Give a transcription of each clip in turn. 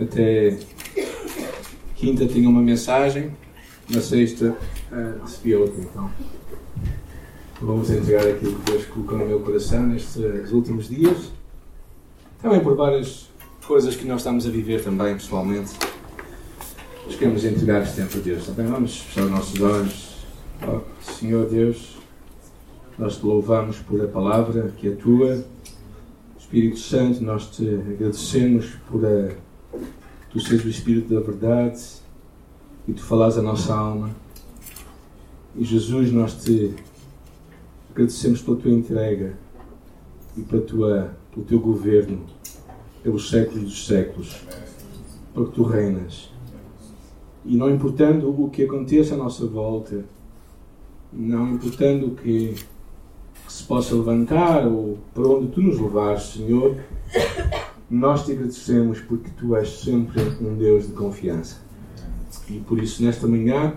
Até quinta tinha uma mensagem, na sexta uh, recebi outra. Então vamos entregar aquilo que Deus colocou no meu coração nestes últimos dias. Também por várias coisas que nós estamos a viver também pessoalmente. Mas queremos entregar este tempo a Deus. Também vamos fechar os nossos olhos. Oh, Senhor Deus, nós te louvamos por a palavra que é tua. Espírito Santo, nós te agradecemos por a, tu seres o Espírito da verdade e tu falas a nossa alma. E Jesus, nós te agradecemos pela tua entrega e pela tua, pelo teu governo pelos séculos dos séculos, porque tu reinas. E não importando o que aconteça à nossa volta, não importando o que que se possa levantar ou para onde tu nos levares, Senhor, nós te agradecemos porque tu és sempre um Deus de confiança. E por isso, nesta manhã,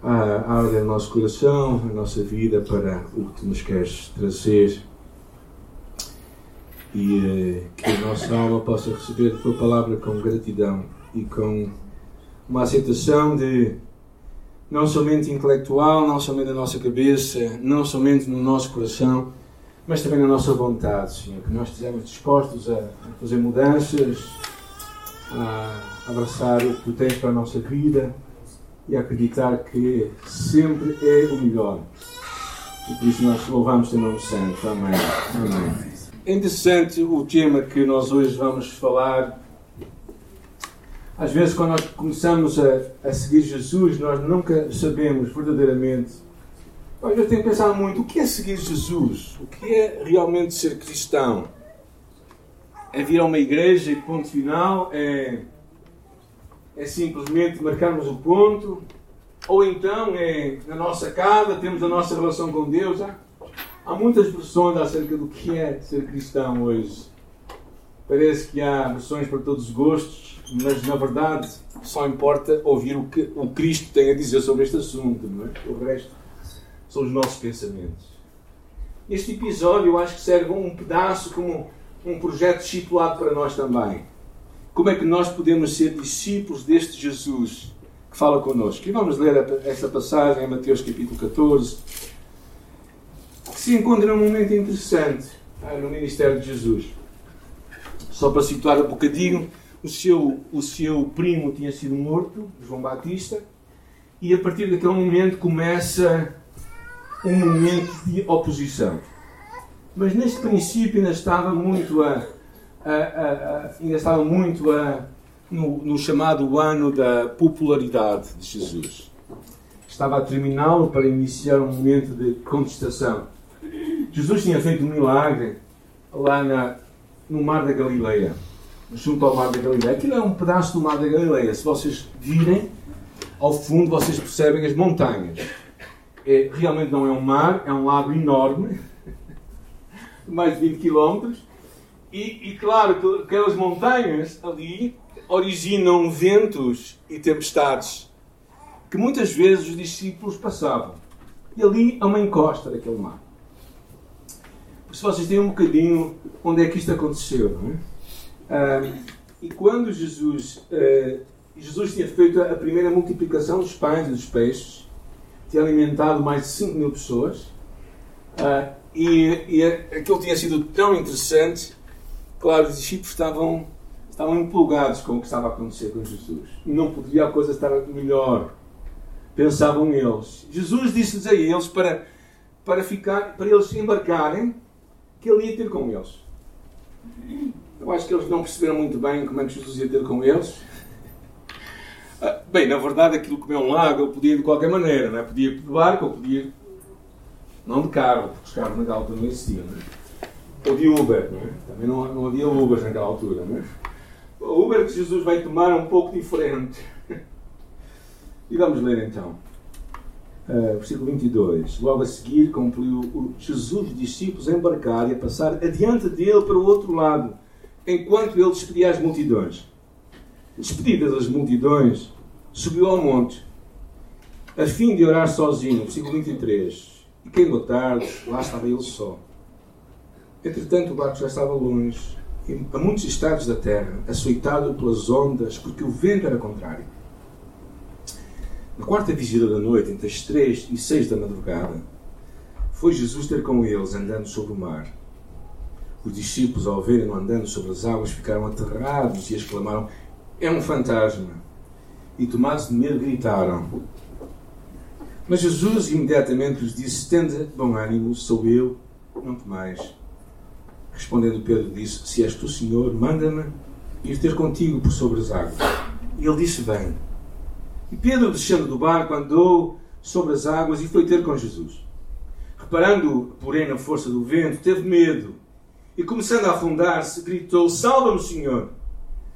abre o nosso coração, a nossa vida para o que tu nos queres trazer e eh, que a nossa alma possa receber a tua palavra com gratidão e com uma aceitação de não somente intelectual, não somente na nossa cabeça, não somente no nosso coração, mas também na nossa vontade, Senhor, que nós estejamos dispostos a fazer mudanças, a abraçar o que tu tens para a nossa vida e a acreditar que sempre é o melhor. E por isso nós louvamos teu nome santo. Amém. Amém. É interessante o tema que nós hoje vamos falar às vezes, quando nós começamos a, a seguir Jesus, nós nunca sabemos verdadeiramente. Às vezes, tenho pensado muito: o que é seguir Jesus? O que é realmente ser cristão? É vir a uma igreja e ponto final? É, é simplesmente marcarmos o ponto? Ou então é na nossa casa, temos a nossa relação com Deus? Há, há muitas versões acerca do que é ser cristão hoje. Parece que há versões para todos os gostos mas na verdade só importa ouvir o que o Cristo tem a dizer sobre este assunto, não é? O resto são os nossos pensamentos. Este episódio eu acho que serve um pedaço como um projeto discipulado para nós também. Como é que nós podemos ser discípulos deste Jesus que fala connosco? E vamos ler esta passagem em Mateus capítulo 14, que se encontra num momento interessante ah, no ministério de Jesus. Só para situar um bocadinho, o seu, o seu primo tinha sido morto, João Batista, e a partir daquele momento começa um momento de oposição. Mas neste princípio ainda estava muito a, a, a, ainda estava muito a, no, no, chamado ano da popularidade de Jesus. Estava a terminá-lo para iniciar um momento de contestação. Jesus tinha feito um milagre lá na, no Mar da Galileia junto ao Mar da Galileia. Aquilo é um pedaço do Mar da Galileia. Se vocês virem ao fundo, vocês percebem as montanhas. É, realmente não é um mar, é um lago enorme, mais de 20 km. E, e claro que aquelas montanhas ali originam ventos e tempestades que muitas vezes os discípulos passavam. E ali é uma encosta daquele mar. Se vocês têm um bocadinho onde é que isto aconteceu, não é? e quando Jesus, uh, Jesus tinha feito a primeira multiplicação dos pães e dos peixes, tinha alimentado mais de 5 mil pessoas, uh, e, e aquilo tinha sido tão interessante, claro, os discípulos estavam, estavam empolgados com o que estava a acontecer com Jesus. Não podia a coisa estar melhor, pensavam eles. Jesus disse-lhes a eles para, para, ficar, para eles embarcarem, que ele ia ter com eles. Eu acho que eles não perceberam muito bem como é que Jesus ia ter com eles. Ah, bem, na verdade, aquilo como é um lago, eu podia de qualquer maneira, não é? Podia de barco, ou podia não de carro, porque os carros naquela altura não existiam, não é? Ou de Uber, não é? Também não, não havia Uber naquela altura, não é? O Uber que Jesus vai tomar é um pouco diferente. E vamos ler então. Uh, versículo 22. Logo a seguir, concluiu Jesus os discípulos a embarcar e a passar adiante dele para o outro lado enquanto ele despedia as multidões. Despedidas as multidões, subiu ao monte, a fim de orar sozinho. Versículo 23. E caindo a tarde, lá estava ele só. Entretanto, o barco já estava longe a muitos estados da terra, açoitado pelas ondas, porque o vento era contrário. Na quarta vigília da noite, entre as três e seis da madrugada, foi Jesus ter com eles andando sobre o mar. Os discípulos, ao verem-no andando sobre as águas, ficaram aterrados e exclamaram: É um fantasma! E tomados de medo, gritaram. Mas Jesus imediatamente lhes disse: Tende bom ânimo, sou eu, não temais. Respondendo Pedro, disse: Se és tu, Senhor, manda-me ir ter contigo por sobre as águas. E ele disse: Vem. E Pedro, descendo do barco, andou sobre as águas e foi ter com Jesus. Reparando, porém, na força do vento, teve medo e, começando a afundar-se, gritou: Salva-me, Senhor!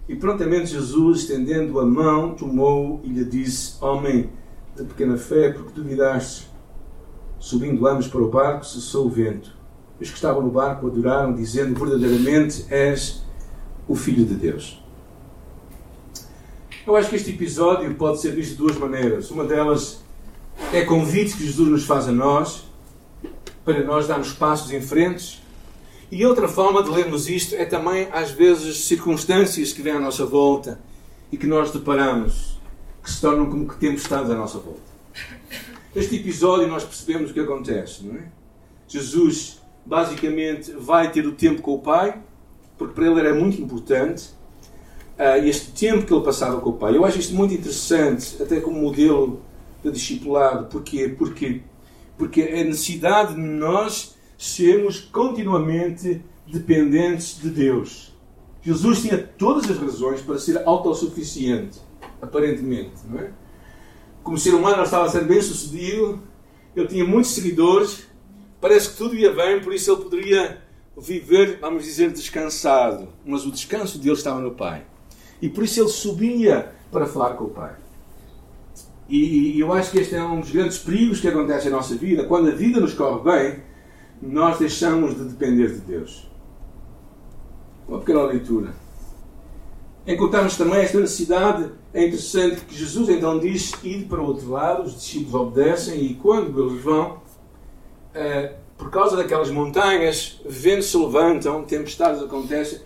E prontamente Jesus, estendendo a mão, tomou e lhe disse: Homem de pequena fé, porque duvidaste? Subindo ambos para o barco, cessou o vento os que estavam no barco adoraram, dizendo: Verdadeiramente és o Filho de Deus. Eu acho que este episódio pode ser visto de duas maneiras. Uma delas é convite que Jesus nos faz a nós, para nós darmos passos em frente. E outra forma de lermos isto é também, às vezes, circunstâncias que vêm à nossa volta e que nós deparamos, que se tornam como que tempestades à nossa volta. Este episódio nós percebemos o que acontece, não é? Jesus basicamente vai ter o tempo com o pai, porque para ele era muito importante uh, este tempo que ele passava com o pai. Eu acho isto muito interessante, até como modelo de discipulado. Porquê? Porque, porque a necessidade de nós sermos continuamente dependentes de Deus. Jesus tinha todas as razões para ser autossuficiente, aparentemente. Não é? Como ser humano, ele estava sendo bem sucedido, ele tinha muitos seguidores, Parece que tudo ia bem, por isso ele poderia viver, vamos dizer, descansado. Mas o descanso dele estava no Pai. E por isso ele subia para falar com o Pai. E, eu acho que este é um dos grandes perigos que acontece na nossa vida. Quando a vida nos corre bem, nós deixamos de depender de Deus. Uma pequena leitura. Encontramos também esta necessidade. É interessante que Jesus então diz: ir para o outro lado, os discípulos obedecem, e quando eles vão, uh, por causa daquelas montanhas, ventos se levantam, tempestades acontecem,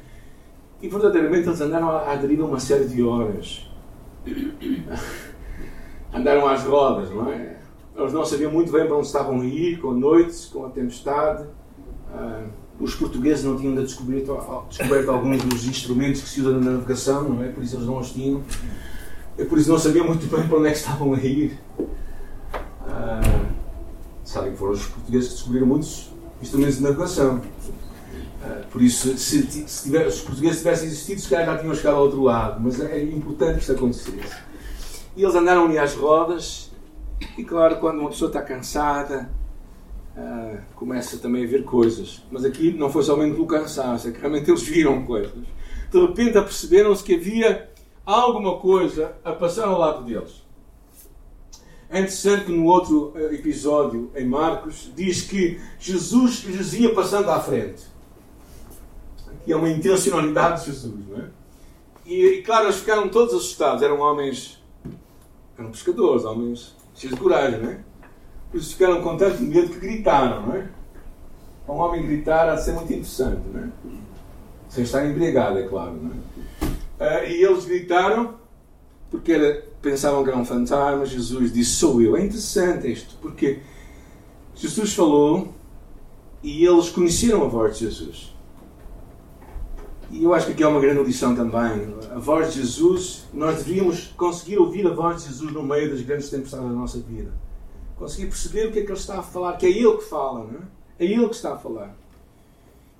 e verdadeiramente eles andaram a aderir a uma série de horas. andaram às rodas, não é? Eles não sabiam muito bem para onde estavam a ir, com a noite, com a tempestade. Uh, os portugueses não tinham ainda descoberto, descoberto alguns dos instrumentos que se usam na navegação, não é? Por isso eles não os tinham. E por isso não sabiam muito bem para onde é que estavam a ir. Uh, sabem que foram os portugueses que descobriram muitos instrumentos de navegação. Uh, por isso, se, se, tiver, se, os portugueses tivessem existido, se calhar já tinham chegado ao outro lado. Mas é importante que isto acontecesse. E eles andaram ali às rodas, e claro, quando uma pessoa está cansada, uh, começa também a ver coisas. Mas aqui não foi somente pelo cansaço, é que realmente eles viram coisas. De repente aperceberam-se que havia alguma coisa a passar ao lado deles. É interessante que no outro eh, episódio, em Marcos, diz que Jesus lhes ia passando à frente. Aqui é uma intencionalidade de Jesus, não é? E, e claro, eles ficaram todos assustados. Eram homens, eram pescadores, homens cheios de coragem, não é? Eles ficaram com tanto medo que gritaram, não é? Um homem gritar de ser muito interessante, não é? Sem estar embriagado, é claro, não é? Uh, e eles gritaram porque era, pensavam que era um fantasma. Jesus disse: Sou eu. É interessante isto, porque Jesus falou e eles conheceram a voz de Jesus. E eu acho que aqui é uma grande lição também. A voz de Jesus, nós deveríamos conseguir ouvir a voz de Jesus no meio das grandes tempestades da nossa vida. Conseguir perceber o que é que Ele está a falar, que é Ele que fala, não é? É Ele que está a falar.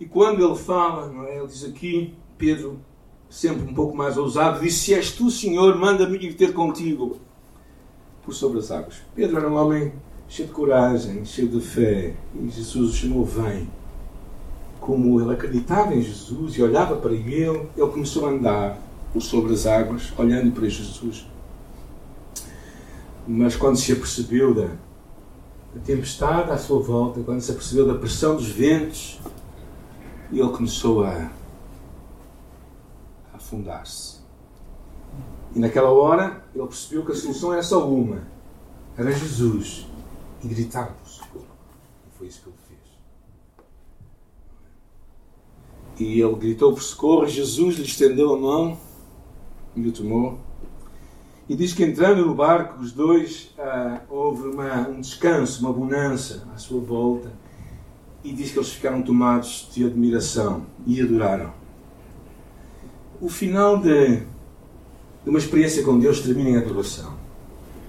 E quando Ele fala, não é? Ele diz aqui, Pedro sempre um pouco mais ousado, disse: Se és tu, Senhor, manda-me ir ter contigo por sobre as águas. Pedro era um homem cheio de coragem, cheio de fé, e Jesus o chamou: Vem. Como ele acreditava em Jesus e olhava para ele, ele começou a andar sobre as águas, olhando para Jesus. Mas quando se apercebeu da, da tempestade à sua volta, quando se apercebeu da pressão dos ventos, ele começou a afundar-se. E naquela hora ele percebeu que a solução era só uma: era Jesus. E gritar por socorro. E ele gritou por socorro. Jesus lhe estendeu a mão e o tomou. E diz que entrando no barco, os dois, ah, houve uma, um descanso, uma bonança à sua volta. E diz que eles ficaram tomados de admiração e adoraram. O final de, de uma experiência com Deus termina em adoração.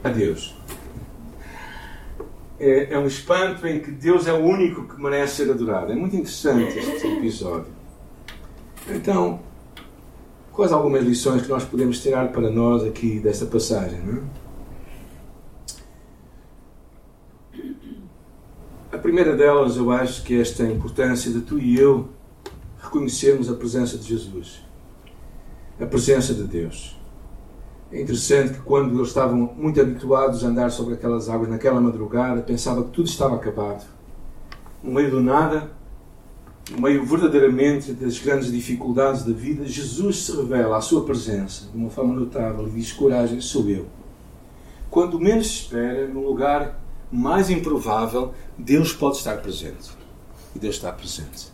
A Deus. É, é um espanto em que Deus é o único que merece ser adorado. É muito interessante este episódio. Então, Quais algumas lições que nós podemos tirar para nós aqui desta passagem? Não é? A primeira delas, eu acho que é esta importância de tu e eu reconhecermos a presença de Jesus, a presença de Deus. É interessante que quando eles estavam muito habituados a andar sobre aquelas águas naquela madrugada, pensava que tudo estava acabado. No meio do nada, no meio verdadeiramente das grandes dificuldades da vida, Jesus se revela à sua presença de uma forma notável e diz: Coragem, sou eu. Quando menos se espera, no lugar mais improvável, Deus pode estar presente. E Deus está presente.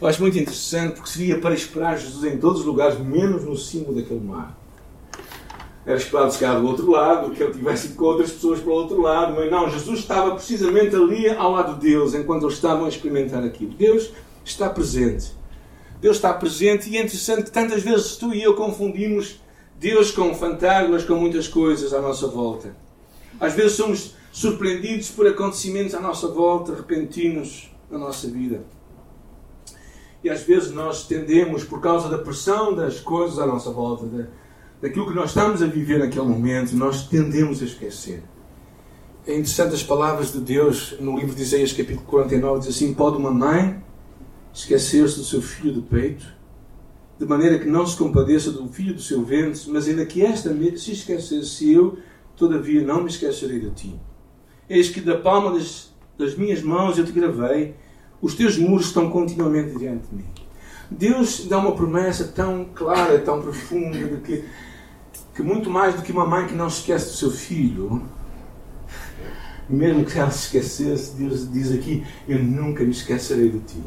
Eu acho muito interessante porque seria para esperar Jesus em todos os lugares, menos no cimo daquele mar. Era esperado chegar do outro lado, que ele tivesse com outras pessoas para o outro lado, mas não, Jesus estava precisamente ali ao lado de Deus, enquanto eles estavam a experimentar aquilo. Deus está presente. Deus está presente e é interessante que tantas vezes tu e eu confundimos Deus com fantasmas, com muitas coisas à nossa volta. Às vezes somos surpreendidos por acontecimentos à nossa volta, repentinos na nossa vida. E às vezes nós tendemos, por causa da pressão das coisas à nossa volta, da, daquilo que nós estamos a viver naquele momento, nós tendemos a esquecer. É interessante as palavras de Deus no livro de Isaías, capítulo 49, diz assim: Pode uma mãe esquecer-se do seu filho do peito, de maneira que não se compadeça do filho do seu ventre, mas ainda que esta se esquecesse, eu, todavia, não me esquecerei de ti. Eis que da palma das, das minhas mãos eu te gravei, os teus muros estão continuamente diante de mim. Deus dá uma promessa tão clara, tão profunda, de que, que muito mais do que uma mãe que não se esquece do seu filho, mesmo que ela se esquecesse, Deus diz aqui: Eu nunca me esquecerei de ti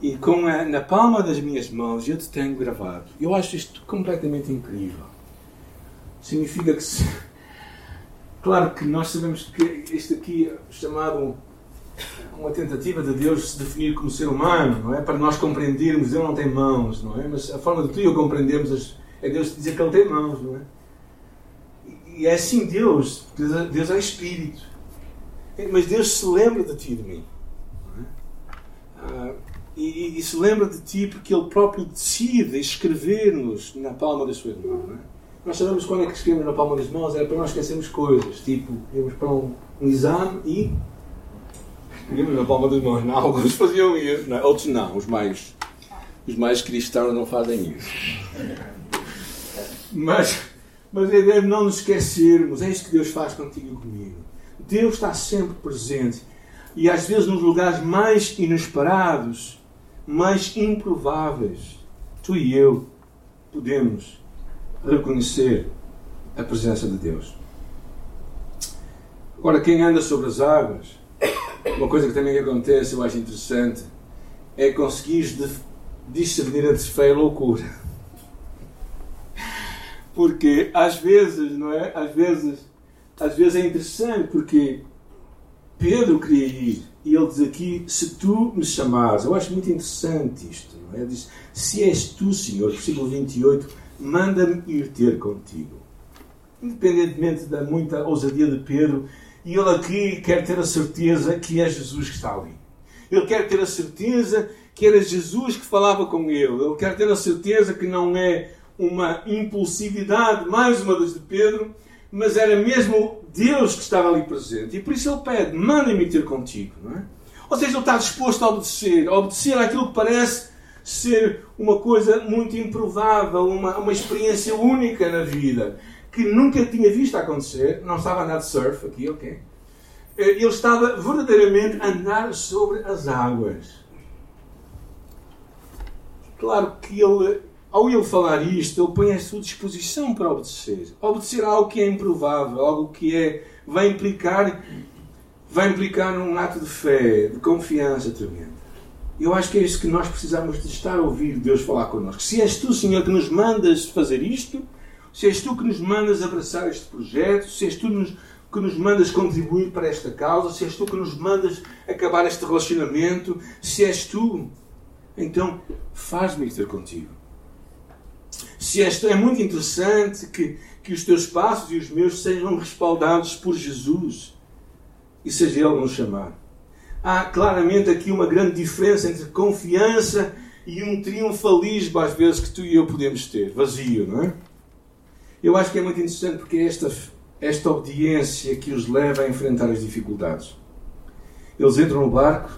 e com a, na palma das minhas mãos eu te tenho gravado. Eu acho isto completamente incrível. Significa que, se, claro que nós sabemos que isto aqui é chamado uma tentativa de Deus se definir como ser humano, não é? Para nós compreendermos, Ele não tem mãos, não é? Mas a forma de tu e eu compreendermos é Deus dizer que Ele tem mãos, não é? E é assim Deus, Deus é Espírito. Mas Deus se lembra de ti e de mim. Não é? Ah, e, e, se lembra de ti porque ele próprio decide escrever-nos na palma da sua mão. Não é? Nós sabemos quando é que escrevemos na palma das mãos, era para nós esquecermos coisas, tipo, íamos para um, um exame e escrevemos na palma das mãos. Não, alguns faziam isso, não, outros não, os mais, os mais cristãos não fazem isso. Mas, mas ideia de não nos esquecermos, é isso que Deus faz contigo e comigo. Deus está sempre presente e às vezes nos lugares mais inesperados mais improváveis, tu e eu podemos reconhecer a presença de Deus. Agora, quem anda sobre as águas, uma coisa que também acontece, eu acho interessante, é conseguir discernir entre fé e loucura. Porque às vezes, não é? Às vezes, às vezes é interessante porque Pedro queria ir e ele diz aqui: Se tu me chamares, eu acho muito interessante isto, não é? Ele diz: Se és tu, Senhor, versículo 28, manda-me ir ter contigo. Independentemente da muita ousadia de Pedro, e ele aqui quer ter a certeza que é Jesus que está ali. Ele quer ter a certeza que era Jesus que falava com ele. Ele quer ter a certeza que não é uma impulsividade, mais uma vez de Pedro, mas era mesmo Deus que estava ali presente. E por isso ele pede: manda-me ter contigo. Não é? Ou seja, ele está disposto a obedecer, a obedecer àquilo que parece ser uma coisa muito improvável, uma, uma experiência única na vida, que nunca tinha visto acontecer. Não estava a andar de surf aqui, ok? Eh, ele estava verdadeiramente a andar sobre as águas. Claro que ele ao ele falar isto, ele põe a sua disposição para obedecer. Obedecer a algo que é improvável, algo que é, vai implicar vai implicar um ato de fé, de confiança tremenda. Eu acho que é isso que nós precisamos de estar a ouvir Deus falar connosco. Se és tu, Senhor, que nos mandas fazer isto, se és tu que nos mandas abraçar este projeto, se és tu que nos mandas contribuir para esta causa, se és tu que nos mandas acabar este relacionamento, se és tu, então faz-me ter contigo. Se és tu, é muito interessante que, que os teus passos e os meus sejam respaldados por Jesus e seja Ele nos chamar há claramente aqui uma grande diferença entre confiança e um triunfalismo, às vezes, que tu e eu podemos ter, vazio, não é? Eu acho que é muito interessante porque é esta, esta obediência que os leva a enfrentar as dificuldades. Eles entram no barco,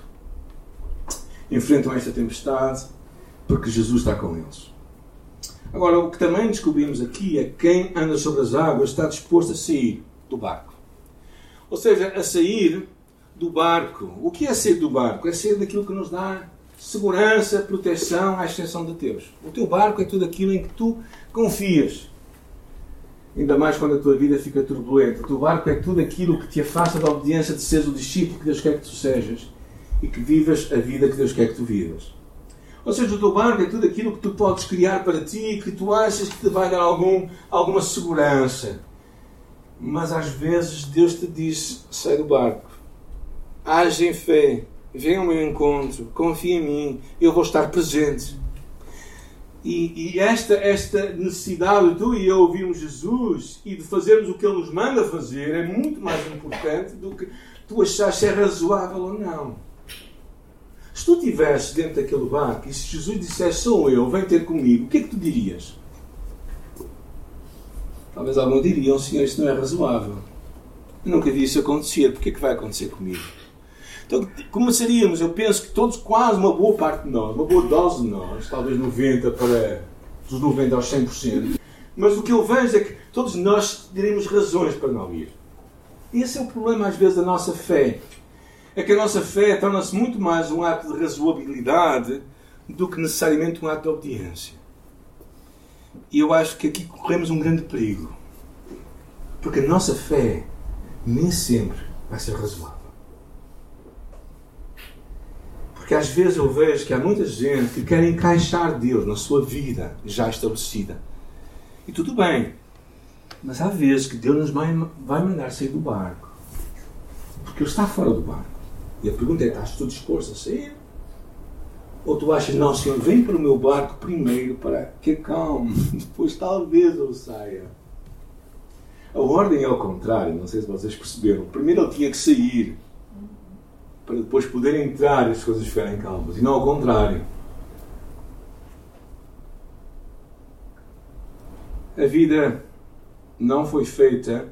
enfrentam esta tempestade, porque Jesus está com eles. Agora, o que também descobrimos aqui é que quem anda sobre as águas está disposto a sair do barco. Ou seja, a sair do barco. O que é ser do barco? É ser daquilo que nos dá segurança, proteção, à exceção de Deus. O teu barco é tudo aquilo em que tu confias. Ainda mais quando a tua vida fica turbulenta. O teu barco é tudo aquilo que te afasta da obediência de seres o discípulo que Deus quer que tu sejas e que vivas a vida que Deus quer que tu vivas. Ou seja, o teu barco é tudo aquilo que tu podes criar para ti que tu achas que te vai dar algum, alguma segurança. Mas às vezes Deus te diz: sai do barco age em fé, venha ao meu encontro, confia em mim, eu vou estar presente. E, e, esta, esta necessidade de tu e eu ouvirmos Jesus e de fazermos o que Ele nos manda fazer é muito mais importante do que tu achares se é razoável ou não. Se tu estivesse dentro daquele barco e se Jesus dissesse sou eu, vem ter comigo, o que é que tu dirias? Talvez alguns diriam, Senhor, isso não é razoável. Eu nunca vi isso acontecer, porque é que vai acontecer comigo? Então, começaríamos, eu penso que todos, quase uma boa parte de nós, uma boa dose de nós, talvez 90 para dos 90 aos 100%, mas o que eu vejo é que todos nós teríamos razões para não ir. Esse é o problema, às vezes, da nossa fé. É que a nossa fé torna-se muito mais um ato de razoabilidade do que necessariamente um ato de obediência. E eu acho que aqui corremos um grande perigo. Porque a nossa fé nem sempre vai ser razoável. Porque às vezes eu vejo que há muita gente que quer encaixar Deus na sua vida já estabelecida. E tudo bem. Mas há vezes que Deus nos vai, mandar sair do barco. Porque Ele está fora do barco. E a pergunta é: estás tu disposto a sair? Ou tu achas, não, Senhor, vem para o meu barco primeiro para que calme, depois talvez eu saia. A ordem é ao contrário, não sei se vocês perceberam. Primeiro ele tinha que sair para depois poder entrar e as coisas ficarem calmas. E não ao contrário. A vida não foi feita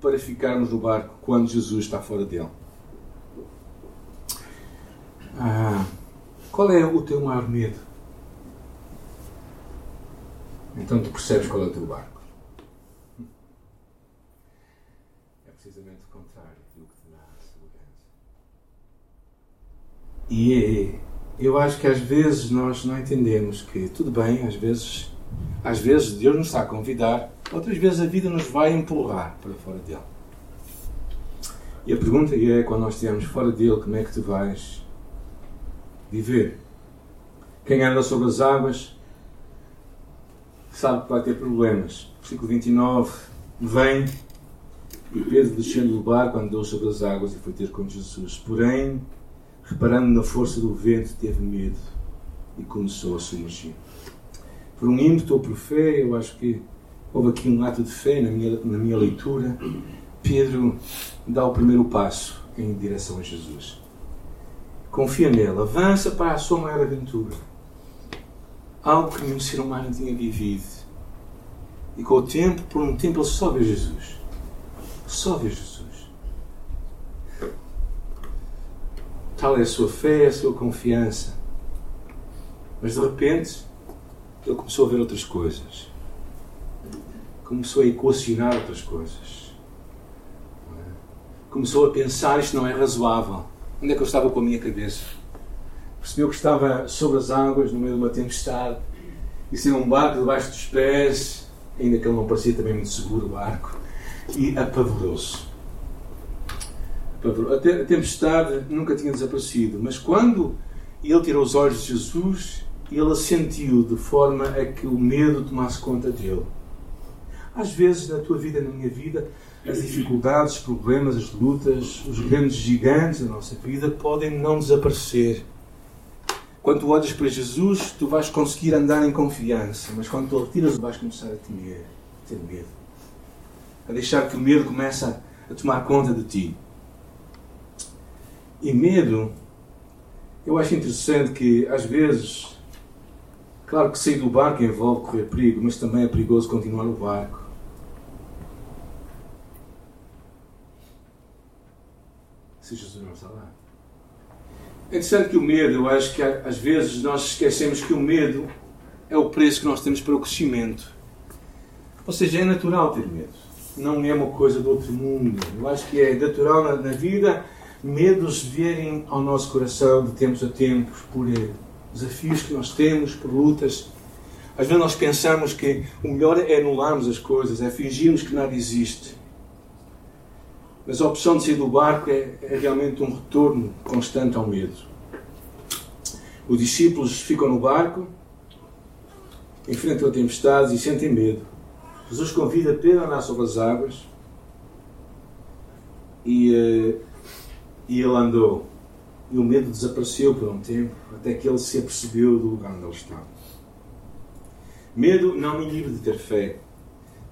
para ficarmos no barco quando Jesus está fora dele. Ah, qual é o teu maior medo? Então tu percebes qual é o teu barco. E eu acho que às vezes nós não entendemos que tudo bem, às vezes, às vezes Deus nos está a convidar, outras vezes a vida nos vai empurrar para fora dele. E a pergunta é, quando nós estivermos fora dele, como é que tu vais viver? Quem anda sobre as águas sabe que vai ter problemas. Versículo 29, vem e Pedro descendo do barco andou sobre as águas e foi ter com Jesus. Porém, reparando na força do vento, teve medo e começou a submergir. Por um ímpeto ou por fé, eu acho que houve aqui um ato de fé na minha, na minha leitura. Pedro dá o primeiro passo em direção a Jesus. Confia nele, avança para a sua maior aventura. Algo que nenhum ser humano tinha vivido. E com o tempo, por um tempo, ele só vê Jesus. Só vê Jesus. Tal é a sua fé, a sua confiança. Mas de repente, ele começou a ver outras coisas. Começou a equacionar outras coisas. Começou a pensar: isto não é razoável. Onde é que eu estava com a minha cabeça? Percebeu que estava sobre as águas, no meio de uma tempestade, e sem um barco debaixo dos pés, ainda que ele não parecia também muito seguro o barco, e apavorou-se a tempestade nunca tinha desaparecido, mas quando ele tirou os olhos de Jesus ele assentiu de forma a que o medo tomasse conta dele. Às vezes, na tua vida, na minha vida, as dificuldades, os problemas, as lutas, os grandes gigantes da nossa vida podem não desaparecer. Quando tu olhas para Jesus, tu vais conseguir andar em confiança, mas quando tu retiras, vais começar a temer, a ter medo. A deixar que o medo comece a tomar conta de ti. E medo, eu acho interessante que às vezes, claro que sair do barco envolve correr perigo, mas também é perigoso continuar no barco. Se Jesus não está lá. É interessante que o medo, eu acho que às vezes nós esquecemos que o medo é o preço que nós temos para o crescimento. Ou seja, é natural ter medo. Não é uma coisa do outro mundo. Eu acho que é natural na, na vida medos vierem ao nosso coração de tempos a tempos por eh, desafios que nós temos, por lutas. Às vezes nós pensamos que o melhor é anularmos as coisas, é fingirmos que nada existe. Mas a opção de sair do barco é, é realmente um retorno constante ao medo. Os discípulos ficam no barco, enfrentam a tempestade e sentem medo. Jesus convida Pedro a andar sobre as águas e, uh, e ele andou. E o medo desapareceu por um tempo, até que ele se apercebeu do lugar onde ele estava. Medo não me inibe de ter fé.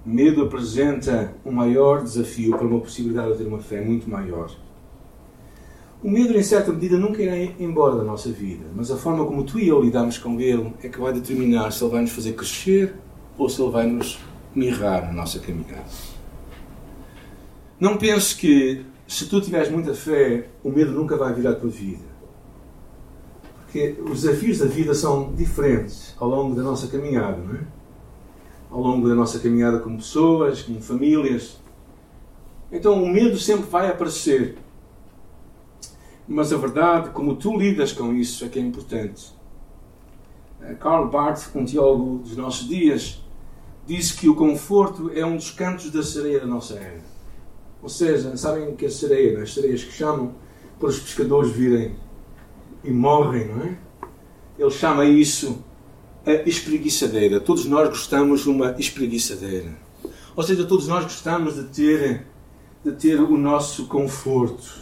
Medo apresenta um maior desafio para uma possibilidade de ter uma fé muito maior. O medo, em certa medida, nunca irá embora da nossa vida, mas a forma como tu e eu lidamos com ele é que vai determinar se ele vai nos fazer crescer ou se ele vai nos mirrar na nossa caminhada. Não penses que, se tu tiveres muita fé, o medo nunca vai vir à tua vida. Porque os desafios da vida são diferentes ao longo da nossa caminhada, não é? Ao longo da nossa caminhada como pessoas, como famílias. Então o medo sempre vai aparecer. Mas a verdade, como tu lidas com isso, é que é importante. Eh, Karl Barth, um teólogo dos nossos dias, disse que o conforto é um dos cantos da sereia da nossa era. Ou seja, sabem que a sereia, é? as sereias que chamam para os pescadores virem e morrem, não é? Ele chama isso a espreguiçadeira. Todos nós gostamos de uma espreguiçadeira. Ou seja, todos nós gostamos de ter, de ter o nosso conforto.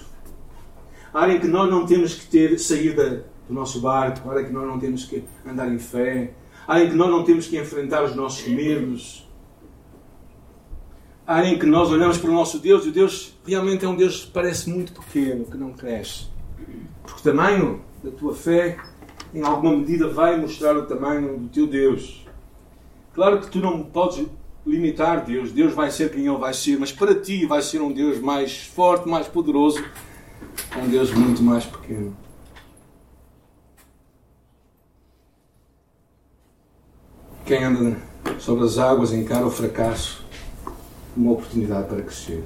A área que nós não temos que ter saída do nosso barco, a área que nós não temos que andar em fé, a área que nós não temos que enfrentar os nossos medos, a área em que nós olhamos para o nosso Deus e o Deus realmente é um Deus que parece muito pequeno, que não cresce. Porque o tamanho da tua fé em alguma medida, vai mostrar o tamanho do teu Deus. Claro que tu não podes limitar Deus, Deus vai ser quem Ele vai ser, mas para ti vai ser um Deus mais forte, mais poderoso, um Deus muito mais pequeno. Quem anda sobre as águas encara o fracasso como uma oportunidade para crescer.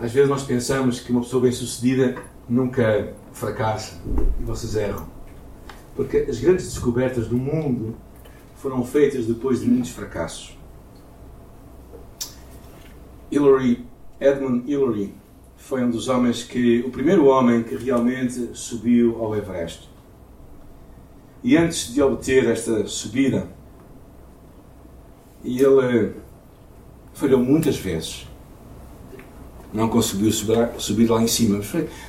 Às vezes nós pensamos que uma pessoa bem-sucedida nunca fracassa e vocês erram. Porque as grandes descobertas do mundo foram feitas depois de muitos fracassos. Hillary, Edmund Hillary foi um dos homens que, o primeiro homem que realmente subiu ao Everest. E antes de obter esta subida, ele falhou muitas vezes não conseguiu subir, subir lá em cima.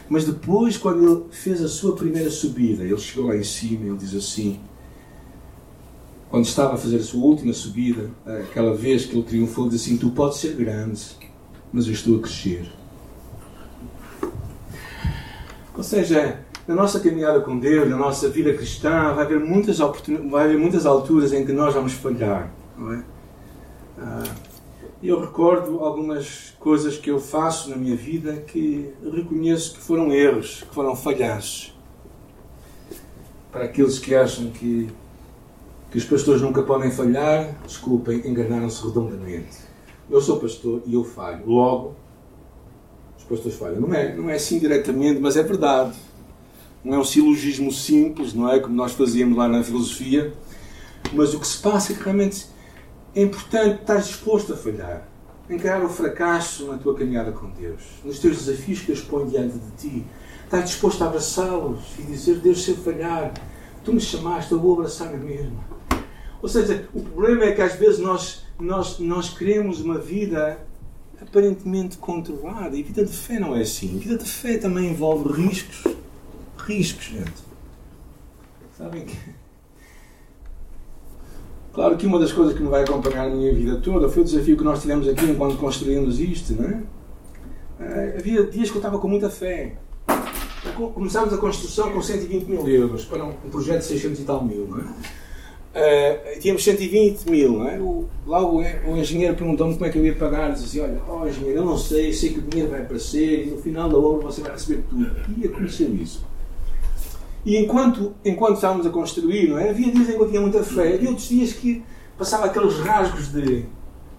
Mas depois, quando ele fez a sua primeira subida, ele chegou lá em cima e ele diz assim: quando estava a fazer a sua última subida, aquela vez que ele triunfou, disse assim: Tu podes ser grande, mas eu estou a crescer. Ou seja, na nossa caminhada com Deus, na nossa vida cristã, vai haver muitas, vai haver muitas alturas em que nós vamos falhar. Não é? Ah, eu recordo algumas coisas que eu faço na minha vida que reconheço que foram erros, que foram falhanços. Para aqueles que acham que, que os pastores nunca podem falhar, desculpem, enganaram-se redondamente. Eu sou pastor e eu falho. Logo, os pastores falham. Não é, não é assim diretamente, mas é verdade. Não é um silogismo simples, não é? Como nós fazíamos lá na filosofia. Mas o que se passa é que realmente é importante estar disposto a falhar, encarar o fracasso na tua caminhada com Deus, nos teus desafios que Deus põe diante de ti. Estás disposto a abraçá-los e dizer: Deus, se eu falhar, tu me chamaste, eu vou abraçar-me mesmo. Ou seja, o problema é que às vezes nós, nós, nós queremos uma vida aparentemente controlada. E vida de fé não é assim. Vida de fé também envolve riscos. Riscos, gente. Sabem que. Claro que uma das coisas que me vai acompanhar a minha vida toda foi o desafio que nós tivemos aqui enquanto construímos isto, não é? Uh, havia dias que eu estava com muita fé. Começámos a construção com 120 mil euros para um, projeto de 600 e tal mil, não é? Uh, tínhamos 120 mil, não é? Lá o, o engenheiro perguntou-me como é que eu ia pagar. Disse assim: Olha, oh, engenheiro, eu não sei, sei que o dinheiro vai aparecer e no final da obra você vai receber tudo. E aconteceu isso. E enquanto, enquanto estávamos a construir, não é? havia dias em que eu tinha muita fé, havia outros dias que passava aqueles rasgos de,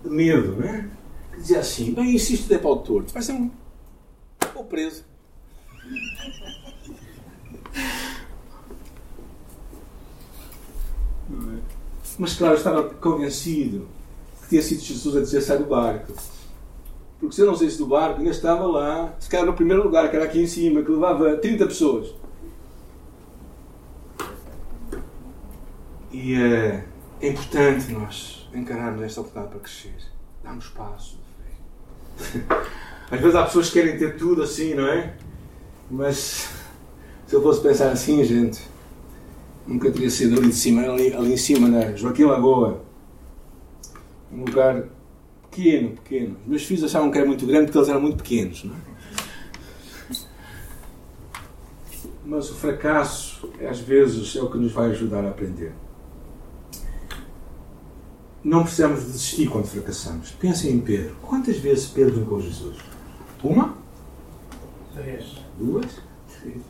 de medo, não é? que dizia assim: Bem, e se isto der para o torto? Vai ser um. ou preso. Mas claro, eu estava convencido que tinha sido Jesus a dizer sai do barco. Porque se eu não saísse do barco, ainda estava lá, se calhar no primeiro lugar, que era aqui em cima, que levava 30 pessoas. E é, é importante nós encararmos esta oportunidade para crescer. Darmos passo. Às vezes há pessoas que querem ter tudo assim, não é? Mas se eu fosse pensar assim, gente, nunca teria sido ali, de cima, ali, ali em cima, na Joaquim Lagoa. Um lugar pequeno, pequeno. Os meus filhos achavam que era muito grande porque eles eram muito pequenos, não é? Mas o fracasso, às vezes, é o que nos vai ajudar a aprender. Não precisamos desistir quando fracassamos. Pensem em Pedro. Quantas vezes Pedro negou Jesus? Uma? Três. Duas? Três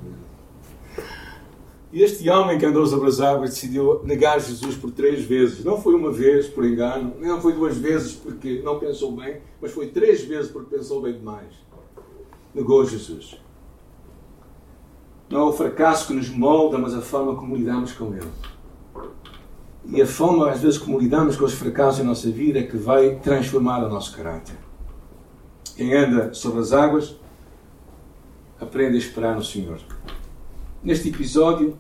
E este homem que andou sobre as águas decidiu negar Jesus por três vezes. Não foi uma vez por engano, não foi duas vezes porque não pensou bem, mas foi três vezes porque pensou bem demais. Negou Jesus. Não é o fracasso que nos molda, mas a forma como lidamos com ele. E a forma, às vezes, como lidamos com os fracassos em nossa vida é que vai transformar o nosso caráter. Quem anda sobre as águas aprende a esperar no Senhor. Neste episódio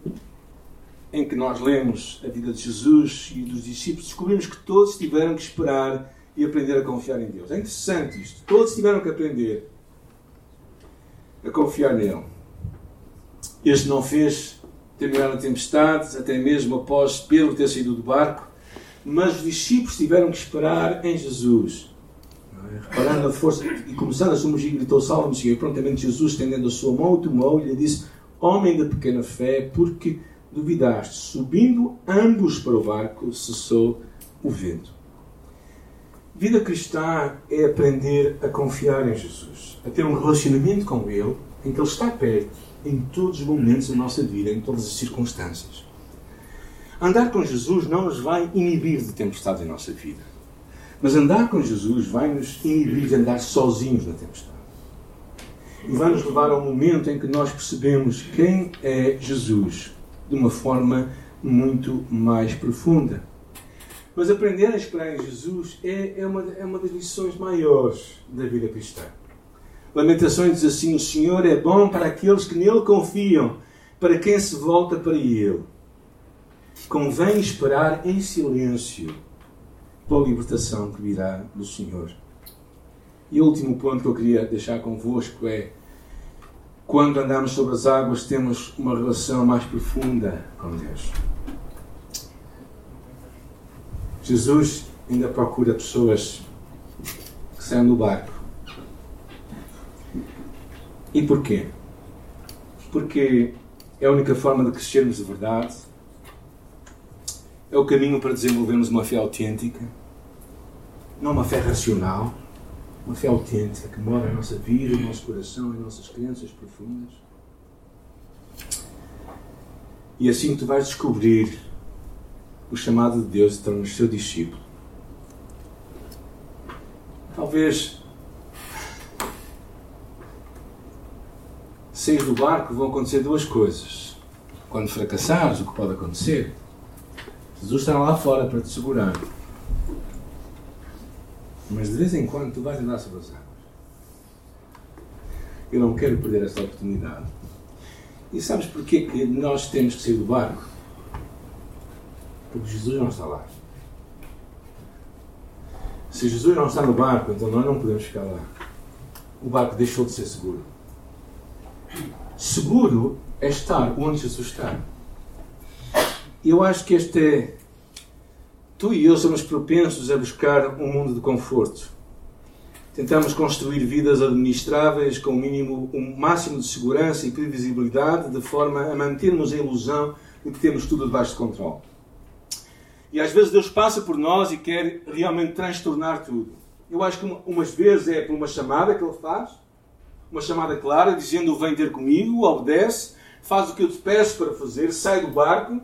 em que nós lemos a vida de Jesus e dos discípulos, descobrimos que todos tiveram que esperar e aprender a confiar em Deus. É interessante isto. Todos tiveram que aprender a confiar nele. Este não fez terminaram tempestades, até mesmo após Pedro ter saído do barco, mas os discípulos tiveram que esperar em Jesus. É? Reparando a força e começando a submergir, gritou: Salva-me, Senhor. E prontamente Jesus, estendendo a sua mão, tomou e lhe disse: Homem de pequena fé, porque duvidaste? Subindo ambos para o barco, cessou o vento. Vida cristã é aprender a confiar em Jesus, a ter um relacionamento com Ele, em que Ele está perto em todos os momentos da nossa vida, em todas as circunstâncias. Andar com Jesus não nos vai inibir de tempestades em nossa vida. Mas andar com Jesus vai nos inibir de andar sozinhos na tempestade. E vai nos levar ao momento em que nós percebemos quem é Jesus de uma forma muito mais profunda. Mas aprender a esperar em Jesus é, é, uma, é uma das lições maiores da vida cristã. Lamentações diz assim: O Senhor é bom para aqueles que nele confiam, para quem se volta para ele. Convém esperar em silêncio pela libertação que virá do Senhor. E o último ponto que eu queria deixar convosco é: quando andamos sobre as águas, temos uma relação mais profunda com Deus. Jesus ainda procura pessoas que saiam do barco e porquê? Porque é a única forma de crescermos de verdade, é o caminho para desenvolvermos uma fé autêntica, não uma fé racional, uma fé autêntica que mora na nossa vida, no nosso coração, em nossas crenças profundas. E assim tu vais descobrir o chamado de Deus e tornas seu discípulo. Talvez sair do barco vão acontecer duas coisas. Quando fracassares, o que pode acontecer? Jesus está lá fora para te segurar. Mas de vez em quando tu vais andar sobre as águas. Eu não quero perder esta oportunidade. E sabes porquê que nós temos que sair do barco? Porque Jesus não está lá. Se Jesus não está no barco, então nós não podemos ficar lá. O barco deixou de ser seguro. Seguro é estar onde Jesus está. Eu acho que este é. Tu e eu somos propensos a buscar um mundo de conforto. Tentamos construir vidas administráveis com o mínimo, um máximo de segurança e previsibilidade, de forma a mantermos a ilusão de que temos tudo debaixo de controle. E às vezes Deus passa por nós e quer realmente transtornar tudo. Eu acho que umas vezes é por uma chamada que Ele faz, uma chamada clara, dizendo: Vem ter comigo, obedece, faz o que eu te peço para fazer, sai do barco.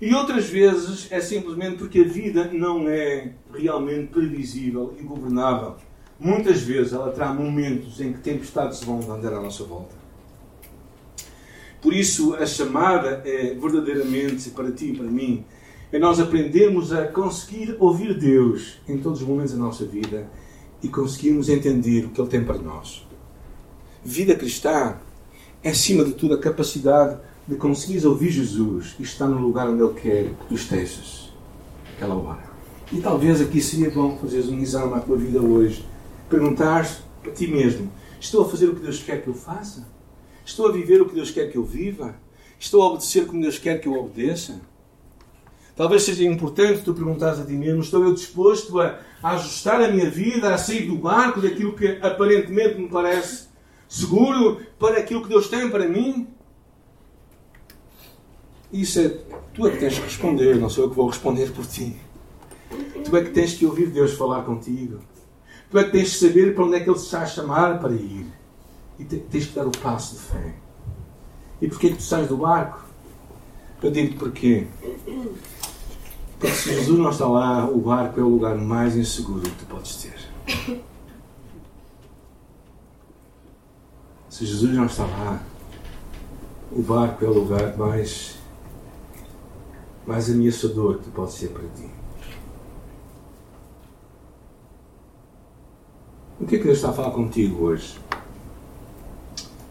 E outras vezes é simplesmente porque a vida não é realmente previsível e governável. Muitas vezes ela terá momentos em que tempestades vão andar à nossa volta. Por isso, a chamada é verdadeiramente para ti e para mim é nós aprendermos a conseguir ouvir Deus em todos os momentos da nossa vida e conseguirmos entender o que Ele tem para nós. Vida cristã é, acima de tudo, a capacidade de conseguires ouvir Jesus e estar no lugar onde Ele quer que tu estejas, aquela hora. E talvez aqui seria bom fazeres um exame à tua vida hoje, perguntar a ti mesmo: estou a fazer o que Deus quer que eu faça? Estou a viver o que Deus quer que eu viva? Estou a obedecer como Deus quer que eu obedeça? Talvez seja importante tu perguntares a ti mesmo: estou eu disposto a, a ajustar a minha vida, a sair do barco daquilo que aparentemente me parece seguro para aquilo que Deus tem para mim? Isso é tu é que tens que responder, não sou eu que vou responder por ti. Tu é que tens que ouvir Deus falar contigo. Tu é que tens que saber para onde é que Ele te está a chamar para ir. E tens que dar o passo de fé. E porquê que tu sais do barco? Eu digo-te porquê. Porque se Jesus não está lá, o barco é o lugar mais inseguro que tu podes ter. Se Jesus não está lá, o barco é o lugar mais, mais ameaçador que tu podes ser para ti. O que é que Deus está a falar contigo hoje?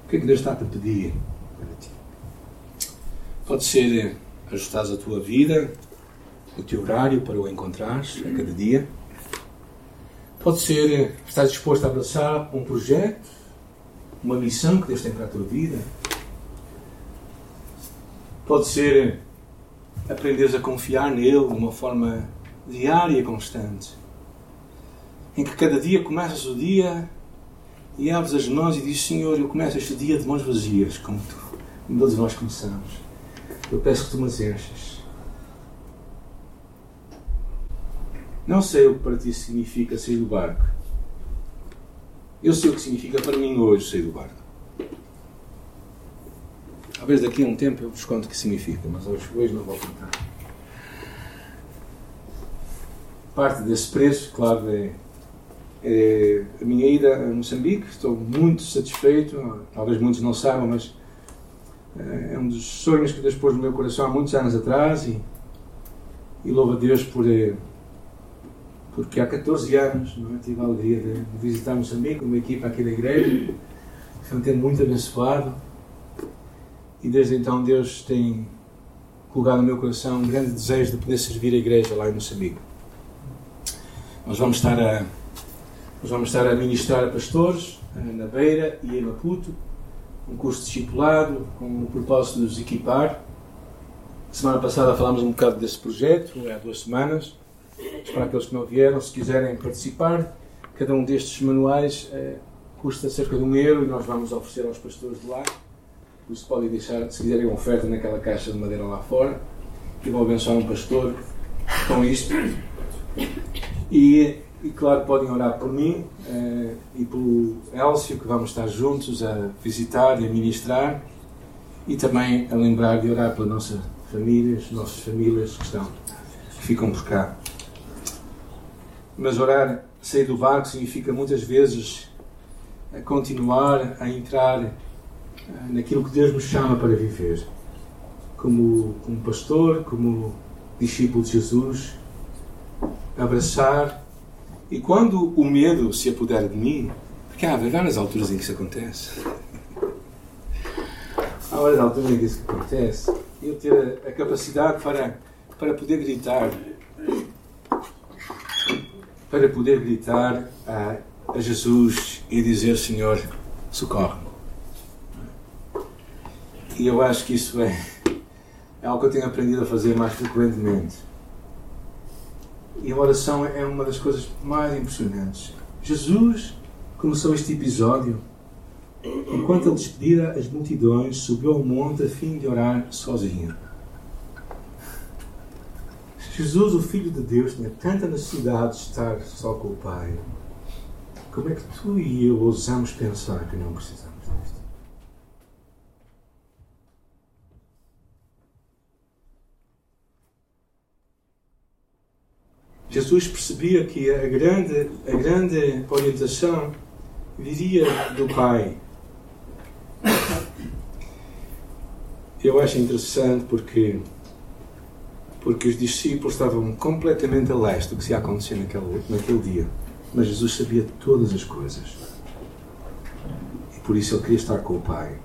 O que é que Deus está a te pedir para ti? Pode ser ajustar a tua vida, o teu horário para o encontrares a cada dia. Pode ser estar disposto a abraçar um projeto, uma missão que Deus tem para a tua vida. Pode ser aprenderes a confiar nele de uma forma diária e constante. Em que cada dia começas o dia e abres as mãos e dizes: Senhor, eu começo este dia de mãos vazias, como, tu, como todos nós começamos. Eu peço que tu me enches. Não sei o que para ti significa sair do barco. Eu sei o que significa para mim hoje sair do barco. Talvez daqui a um tempo eu vos conto o que significa, mas hoje, hoje não vou contar. Parte desse preço, claro, é, é a minha ida a Moçambique. Estou muito satisfeito. Talvez muitos não saibam, mas é, é um dos sonhos que Deus pôs no meu coração há muitos anos atrás e, e louvo a Deus por, é, porque há 14 anos não é? tive a alegria de, visitar Moçambique, uma equipa aqui da igreja, foi um tempo muito abençoado e desde então Deus tem colocado no meu coração um grande desejo de poder servir a igreja lá em Moçambique. Nós vamos estar a, nós vamos estar a ministrar a pastores na Beira e em Maputo, um curso discipulado com o propósito de os equipar. Semana passada falámos um bocado desse projeto, há duas semanas para aqueles que não vieram, se quiserem participar, cada um destes manuais eh, custa cerca de um euro e nós vamos oferecer aos pastores de lá. Os podem deixar, se quiserem, uma oferta naquela caixa de madeira lá fora e vão abençoar um pastor com isto. E, e claro, podem orar por mim eh, e pelo Elcio, que vamos estar juntos a visitar e a ministrar, e também a lembrar de orar pela nossa família, as nossas famílias que estão, que ficam por cá. Mas orar, sair do barco, significa muitas vezes continuar a entrar eh, naquilo que Deus nos chama para viver. Como, como pastor, como discípulo de Jesus, abraçar. E quando o medo se apodera de mim, porque há várias alturas em que isso acontece. Há há horas altura em que isso acontece, eu ter a, a capacidade para, para poder gritar, para poder gritar a, a Jesus e dizer: Senhor, socorre-me. E eu acho que isso é, é algo que eu tenho aprendido a fazer mais frequentemente. E a oração é uma das coisas mais impressionantes. Jesus começou este episódio enquanto ele despedia as multidões, subiu ao monte a fim de orar sozinho. Jesus, o Filho de Deus, tinha tanta necessidade de estar só com o Pai. Como é que tu e eu ousamos pensar que não precisamos disto? Jesus percebia que a grande, a grande orientação viria do Pai. Eu acho interessante porque porque os discípulos estavam completamente a leste do que se ia acontecer naquele, naquele dia. Mas Jesus sabia todas as coisas. E por isso ele queria estar com o Pai.